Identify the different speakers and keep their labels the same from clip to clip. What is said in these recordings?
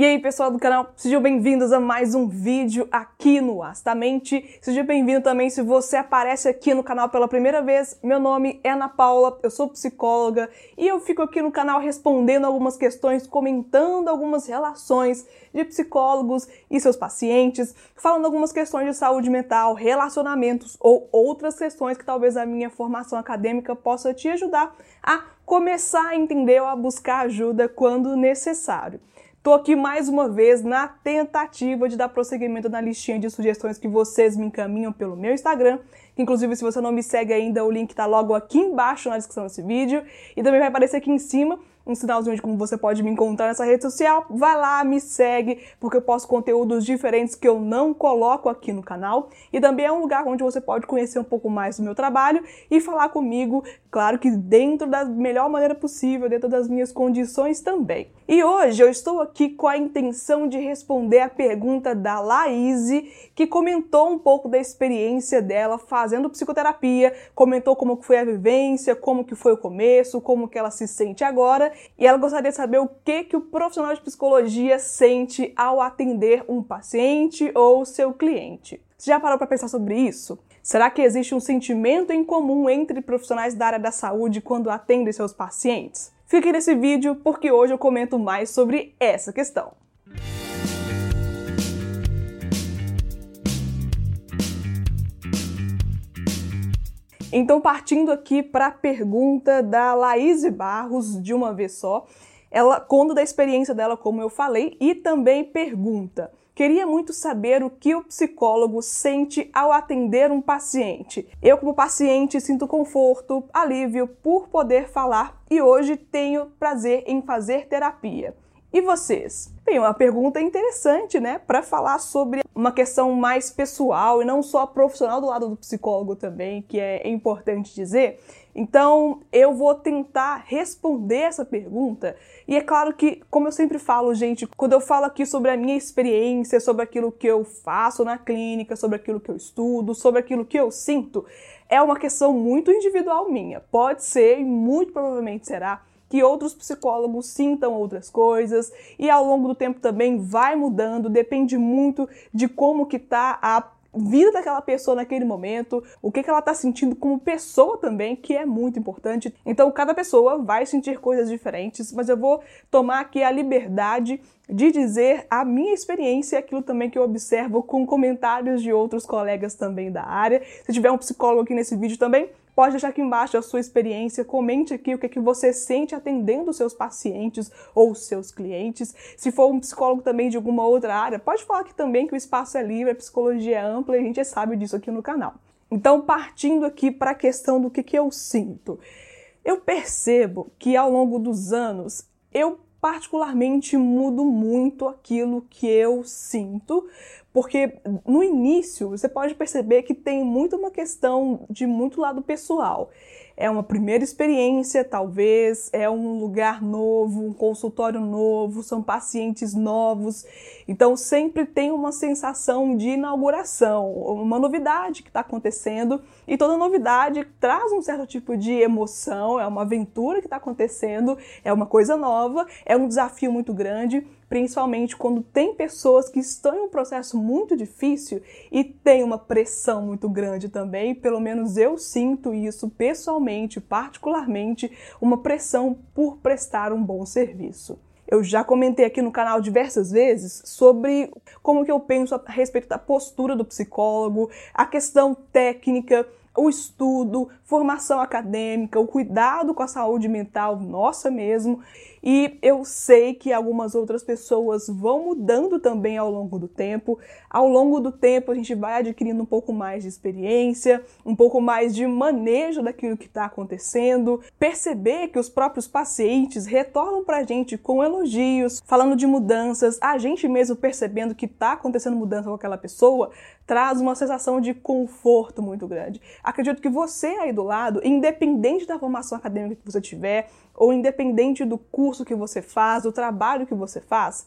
Speaker 1: E aí, pessoal do canal, sejam bem-vindos a mais um vídeo aqui no Astamente. Seja bem-vindo também se você aparece aqui no canal pela primeira vez. Meu nome é Ana Paula, eu sou psicóloga e eu fico aqui no canal respondendo algumas questões, comentando algumas relações de psicólogos e seus pacientes, falando algumas questões de saúde mental, relacionamentos ou outras questões que talvez a minha formação acadêmica possa te ajudar a começar a entender ou a buscar ajuda quando necessário. Estou aqui mais uma vez na tentativa de dar prosseguimento na listinha de sugestões que vocês me encaminham pelo meu Instagram. Inclusive, se você não me segue ainda, o link está logo aqui embaixo na descrição desse vídeo. E também vai aparecer aqui em cima um sinalzinho de como você pode me encontrar nessa rede social. Vai lá, me segue, porque eu posto conteúdos diferentes que eu não coloco aqui no canal. E também é um lugar onde você pode conhecer um pouco mais do meu trabalho e falar comigo, claro que dentro da melhor maneira possível, dentro das minhas condições também. E hoje eu estou aqui com a intenção de responder a pergunta da Laís, que comentou um pouco da experiência dela fazendo psicoterapia, comentou como foi a vivência, como que foi o começo, como que ela se sente agora e ela gostaria de saber o que, que o profissional de psicologia sente ao atender um paciente ou seu cliente. Você já parou para pensar sobre isso? Será que existe um sentimento em comum entre profissionais da área da saúde quando atendem seus pacientes? Fique nesse vídeo porque hoje eu comento mais sobre essa questão. Então, partindo aqui para a pergunta da Laís Barros, de uma vez só, ela conta da experiência dela, como eu falei, e também pergunta: Queria muito saber o que o psicólogo sente ao atender um paciente. Eu, como paciente, sinto conforto, alívio por poder falar e hoje tenho prazer em fazer terapia. E vocês? Bem, uma pergunta interessante, né? Para falar sobre uma questão mais pessoal e não só profissional do lado do psicólogo também, que é importante dizer. Então, eu vou tentar responder essa pergunta. E é claro que, como eu sempre falo, gente, quando eu falo aqui sobre a minha experiência, sobre aquilo que eu faço na clínica, sobre aquilo que eu estudo, sobre aquilo que eu sinto, é uma questão muito individual minha. Pode ser e muito provavelmente será que outros psicólogos sintam outras coisas e ao longo do tempo também vai mudando, depende muito de como que tá a vida daquela pessoa naquele momento, o que, que ela está sentindo como pessoa também, que é muito importante. Então, cada pessoa vai sentir coisas diferentes, mas eu vou tomar aqui a liberdade de dizer a minha experiência, aquilo também que eu observo com comentários de outros colegas também da área. Se tiver um psicólogo aqui nesse vídeo também, Pode deixar aqui embaixo a sua experiência, comente aqui o que, é que você sente atendendo seus pacientes ou seus clientes. Se for um psicólogo também de alguma outra área, pode falar aqui também que o espaço é livre, a psicologia é ampla e a gente sabe disso aqui no canal. Então, partindo aqui para a questão do que, que eu sinto. Eu percebo que ao longo dos anos eu particularmente mudo muito aquilo que eu sinto, porque no início você pode perceber que tem muito uma questão de muito lado pessoal é uma primeira experiência, talvez, é um lugar novo, um consultório novo, são pacientes novos. Então sempre tem uma sensação de inauguração, uma novidade que está acontecendo. E toda novidade traz um certo tipo de emoção, é uma aventura que está acontecendo, é uma coisa nova, é um desafio muito grande principalmente quando tem pessoas que estão em um processo muito difícil e tem uma pressão muito grande também, pelo menos eu sinto isso pessoalmente, particularmente, uma pressão por prestar um bom serviço. Eu já comentei aqui no canal diversas vezes sobre como que eu penso a respeito da postura do psicólogo, a questão técnica, o estudo, formação acadêmica, o cuidado com a saúde mental nossa mesmo. E eu sei que algumas outras pessoas vão mudando também ao longo do tempo. Ao longo do tempo, a gente vai adquirindo um pouco mais de experiência, um pouco mais de manejo daquilo que está acontecendo. Perceber que os próprios pacientes retornam para a gente com elogios, falando de mudanças, a gente mesmo percebendo que está acontecendo mudança com aquela pessoa, traz uma sensação de conforto muito grande. Acredito que você aí do lado, independente da formação acadêmica que você tiver, ou independente do curso que você faz, do trabalho que você faz,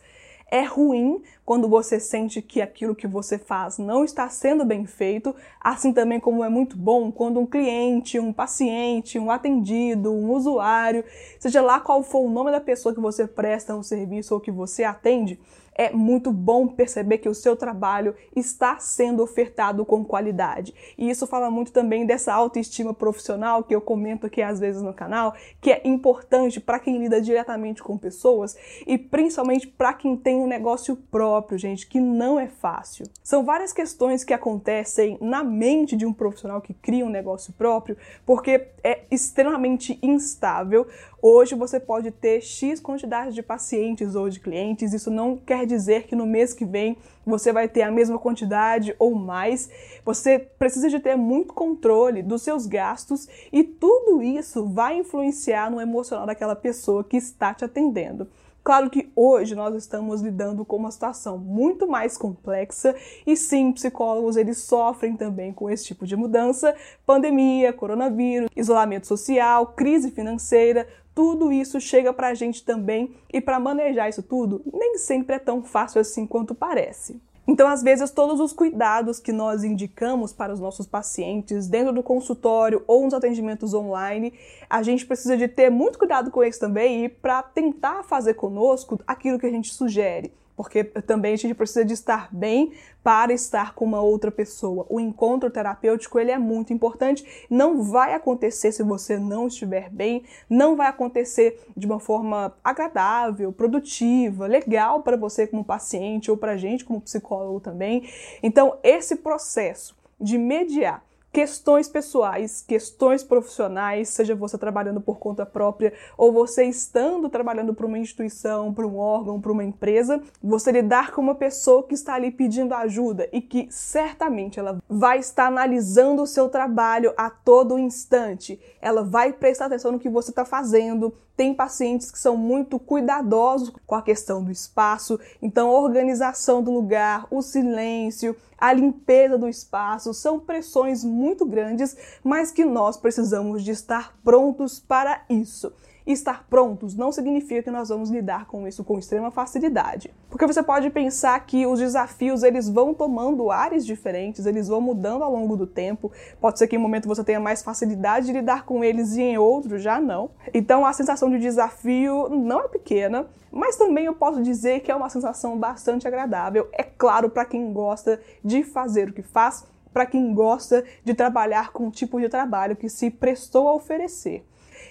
Speaker 1: É ruim quando você sente que aquilo que você faz não está sendo bem feito, assim também como é muito bom quando um cliente, um paciente, um atendido, um usuário, seja lá qual for o nome da pessoa que você presta um serviço ou que você atende, é muito bom perceber que o seu trabalho está sendo ofertado com qualidade. E isso fala muito também dessa autoestima profissional que eu comento aqui às vezes no canal, que é importante para quem lida diretamente com pessoas e principalmente para quem tem um negócio próprio, gente, que não é fácil. São várias questões que acontecem na mente de um profissional que cria um negócio próprio, porque é extremamente instável. Hoje você pode ter X quantidade de pacientes ou de clientes, isso não quer dizer que no mês que vem você vai ter a mesma quantidade ou mais. Você precisa de ter muito controle dos seus gastos e tudo isso vai influenciar no emocional daquela pessoa que está te atendendo. Claro que hoje nós estamos lidando com uma situação muito mais complexa e sim, psicólogos eles sofrem também com esse tipo de mudança, pandemia, coronavírus, isolamento social, crise financeira, tudo isso chega para a gente também e para manejar isso tudo nem sempre é tão fácil assim quanto parece. Então, às vezes, todos os cuidados que nós indicamos para os nossos pacientes dentro do consultório ou nos atendimentos online, a gente precisa de ter muito cuidado com eles também e para tentar fazer conosco aquilo que a gente sugere porque também a gente precisa de estar bem para estar com uma outra pessoa. O encontro terapêutico ele é muito importante, não vai acontecer se você não estiver bem, não vai acontecer de uma forma agradável, produtiva, legal para você como paciente ou para a gente como psicólogo também. Então, esse processo de mediar questões pessoais, questões profissionais, seja você trabalhando por conta própria ou você estando trabalhando para uma instituição, para um órgão, para uma empresa, você lidar com uma pessoa que está ali pedindo ajuda e que certamente ela vai estar analisando o seu trabalho a todo instante. Ela vai prestar atenção no que você está fazendo. Tem pacientes que são muito cuidadosos com a questão do espaço, então a organização do lugar, o silêncio, a limpeza do espaço são pressões muito grandes, mas que nós precisamos de estar prontos para isso. Estar prontos não significa que nós vamos lidar com isso com extrema facilidade. Porque você pode pensar que os desafios eles vão tomando ares diferentes, eles vão mudando ao longo do tempo. Pode ser que em um momento você tenha mais facilidade de lidar com eles e em outro já não. Então a sensação de desafio não é pequena, mas também eu posso dizer que é uma sensação bastante agradável. É claro para quem gosta de fazer o que faz, para quem gosta de trabalhar com o tipo de trabalho que se prestou a oferecer.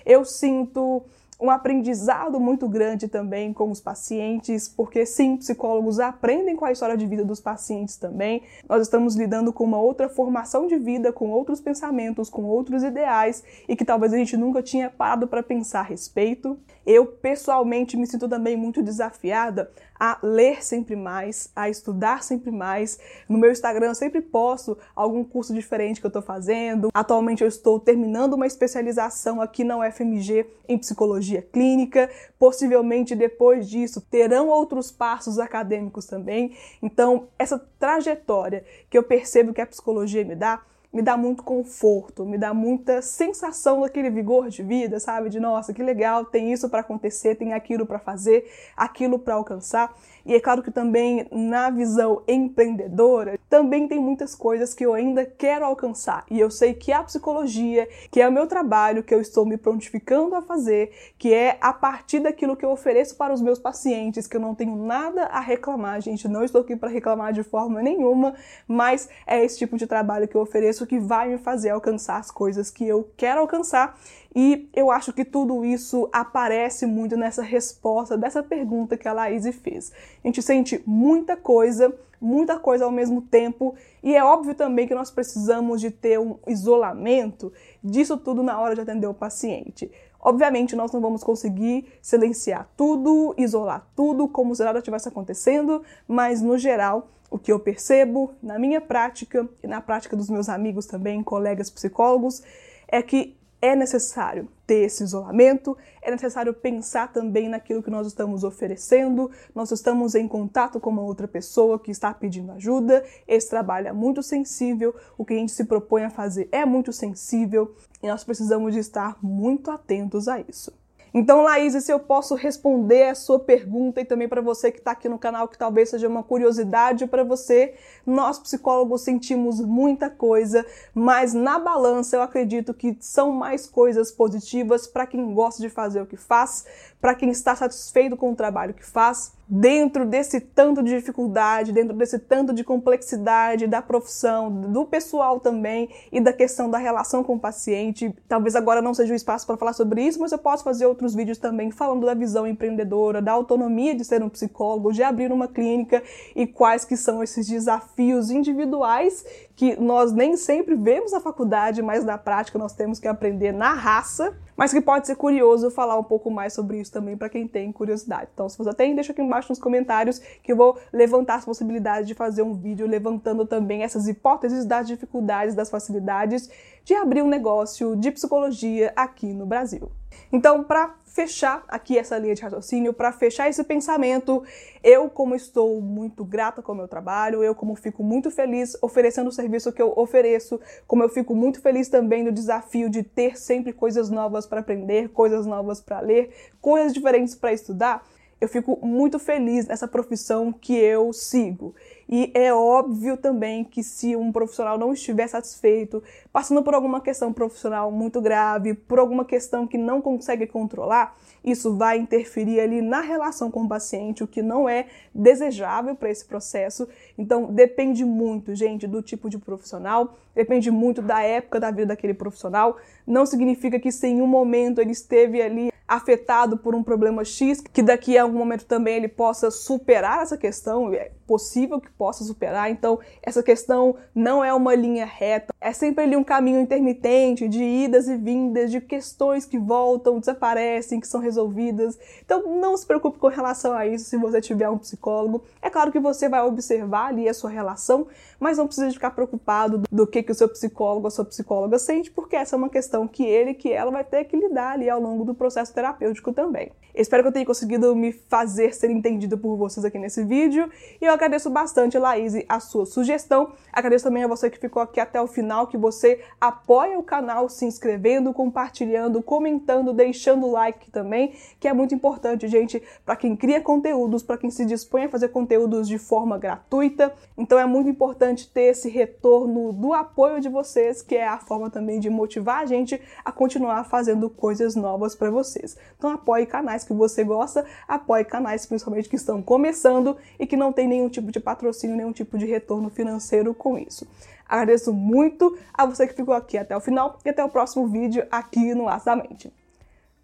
Speaker 1: Eu sinto um aprendizado muito grande também com os pacientes, porque sim, psicólogos aprendem com a história de vida dos pacientes também. Nós estamos lidando com uma outra formação de vida, com outros pensamentos, com outros ideais e que talvez a gente nunca tinha parado para pensar a respeito. Eu pessoalmente me sinto também muito desafiada a ler sempre mais, a estudar sempre mais. No meu Instagram eu sempre posto algum curso diferente que eu estou fazendo. Atualmente eu estou terminando uma especialização aqui na UFMG em psicologia clínica. Possivelmente depois disso terão outros passos acadêmicos também. Então, essa trajetória que eu percebo que a psicologia me dá me dá muito conforto, me dá muita sensação daquele vigor de vida, sabe? De nossa, que legal, tem isso para acontecer, tem aquilo para fazer, aquilo para alcançar. E é claro que também na visão empreendedora, também tem muitas coisas que eu ainda quero alcançar. E eu sei que a psicologia, que é o meu trabalho, que eu estou me prontificando a fazer, que é a partir daquilo que eu ofereço para os meus pacientes, que eu não tenho nada a reclamar, gente, não estou aqui para reclamar de forma nenhuma, mas é esse tipo de trabalho que eu ofereço que vai me fazer alcançar as coisas que eu quero alcançar. E eu acho que tudo isso aparece muito nessa resposta dessa pergunta que a Laís fez. A gente sente muita coisa, muita coisa ao mesmo tempo, e é óbvio também que nós precisamos de ter um isolamento disso tudo na hora de atender o paciente. Obviamente, nós não vamos conseguir silenciar tudo, isolar tudo, como se nada estivesse acontecendo, mas no geral, o que eu percebo na minha prática e na prática dos meus amigos também, colegas psicólogos, é que é necessário ter esse isolamento, é necessário pensar também naquilo que nós estamos oferecendo, nós estamos em contato com uma outra pessoa que está pedindo ajuda, esse trabalho é muito sensível, o que a gente se propõe a fazer é muito sensível e nós precisamos de estar muito atentos a isso. Então, Laís, se eu posso responder a sua pergunta e também para você que está aqui no canal, que talvez seja uma curiosidade para você, nós psicólogos sentimos muita coisa, mas na balança eu acredito que são mais coisas positivas para quem gosta de fazer o que faz, para quem está satisfeito com o trabalho que faz dentro desse tanto de dificuldade, dentro desse tanto de complexidade da profissão, do pessoal também e da questão da relação com o paciente. Talvez agora não seja o espaço para falar sobre isso, mas eu posso fazer outros vídeos também falando da visão empreendedora, da autonomia de ser um psicólogo, de abrir uma clínica e quais que são esses desafios individuais que nós nem sempre vemos na faculdade, mas na prática nós temos que aprender na raça, mas que pode ser curioso falar um pouco mais sobre isso também para quem tem curiosidade. Então, se você tem, deixa aqui embaixo nos comentários que eu vou levantar as possibilidades de fazer um vídeo levantando também essas hipóteses das dificuldades, das facilidades de abrir um negócio de psicologia aqui no Brasil. Então, para fechar aqui essa linha de raciocínio, para fechar esse pensamento, eu, como estou muito grata com o meu trabalho, eu, como fico muito feliz oferecendo o serviço que eu ofereço, como eu fico muito feliz também no desafio de ter sempre coisas novas para aprender, coisas novas para ler, coisas diferentes para estudar, eu fico muito feliz nessa profissão que eu sigo. E é óbvio também que se um profissional não estiver satisfeito, passando por alguma questão profissional muito grave, por alguma questão que não consegue controlar, isso vai interferir ali na relação com o paciente, o que não é desejável para esse processo. Então, depende muito, gente, do tipo de profissional, depende muito da época da vida daquele profissional. Não significa que se em um momento ele esteve ali afetado por um problema X, que daqui a algum momento também ele possa superar essa questão, é possível que possa superar. Então, essa questão não é uma linha reta, é sempre ali um caminho intermitente de idas e vindas, de questões que voltam, desaparecem, que são resolvidas. Então, não se preocupe com relação a isso se você tiver um psicólogo. É claro que você vai observar ali a sua relação, mas não precisa ficar preocupado do que, que o seu psicólogo ou a sua psicóloga sente, porque essa é uma questão que ele, que ela vai ter que lidar ali ao longo do processo terapêutico também. Espero que eu tenha conseguido me fazer ser entendido por vocês aqui nesse vídeo e eu agradeço bastante, Laís, a sua sugestão. Agradeço também a você que ficou aqui até o final, que você apoia o canal se inscrevendo, compartilhando, comentando, deixando o like também, que é muito importante, gente, para quem cria conteúdos, para quem se dispõe a fazer conteúdos de forma gratuita. Então é muito importante ter esse retorno do apoio de vocês, que é a forma também de motivar a gente a continuar fazendo coisas novas para vocês. Então apoie canais que você gosta, apoie canais principalmente que estão começando e que não tem nenhum tipo de patrocínio, nenhum tipo de retorno financeiro com isso. Agradeço muito a você que ficou aqui até o final e até o próximo vídeo aqui no Laço da Mente.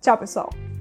Speaker 1: Tchau, pessoal!